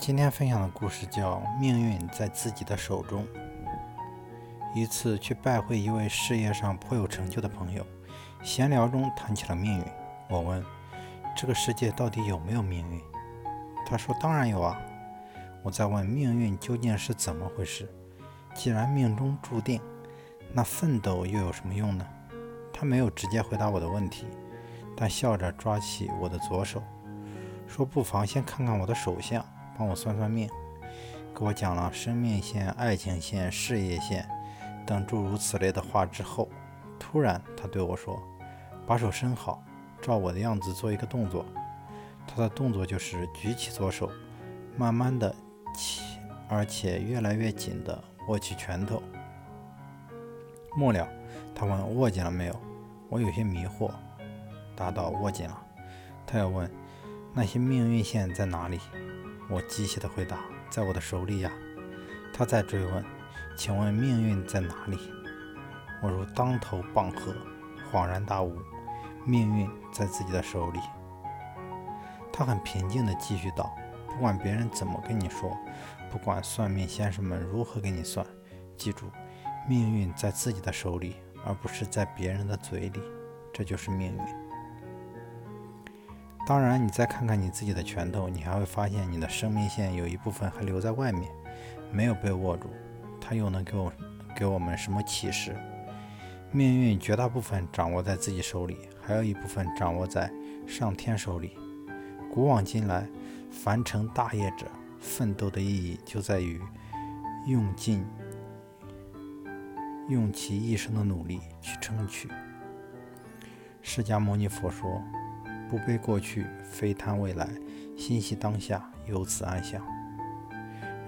今天分享的故事叫《命运在自己的手中》。一次去拜会一位事业上颇有成就的朋友，闲聊中谈起了命运。我问：“这个世界到底有没有命运？”他说：“当然有啊。”我再问：“命运究竟是怎么回事？既然命中注定，那奋斗又有什么用呢？”他没有直接回答我的问题，但笑着抓起我的左手，说：“不妨先看看我的手相。”帮我算算命，给我讲了生命线、爱情线、事业线等诸如此类的话之后，突然他对我说：“把手伸好，照我的样子做一个动作。”他的动作就是举起左手，慢慢的起，而且越来越紧的握起拳头。末了，他问：“握紧了没有？”我有些迷惑，答道：“握紧了。”他又问：“那些命运线在哪里？”我机械的回答：“在我的手里呀。”他再追问：“请问命运在哪里？”我如当头棒喝，恍然大悟：命运在自己的手里。他很平静地继续道：“不管别人怎么跟你说，不管算命先生们如何给你算，记住，命运在自己的手里，而不是在别人的嘴里。这就是命运。”当然，你再看看你自己的拳头，你还会发现你的生命线有一部分还留在外面，没有被握住。它又能给我给我们什么启示？命运绝大部分掌握在自己手里，还有一部分掌握在上天手里。古往今来，凡成大业者，奋斗的意义就在于用尽用其一生的努力去争取。释迦牟尼佛说。不悲过去，非贪未来，心系当下，由此安详。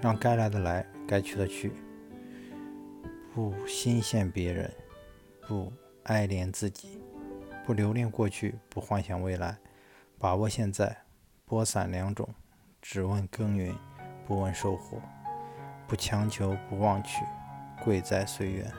让该来的来，该去的去。不心羡别人，不哀怜自己，不留恋过去，不幻想未来。把握现在，播散两种，只问耕耘，不问收获。不强求，不忘取，贵在随缘。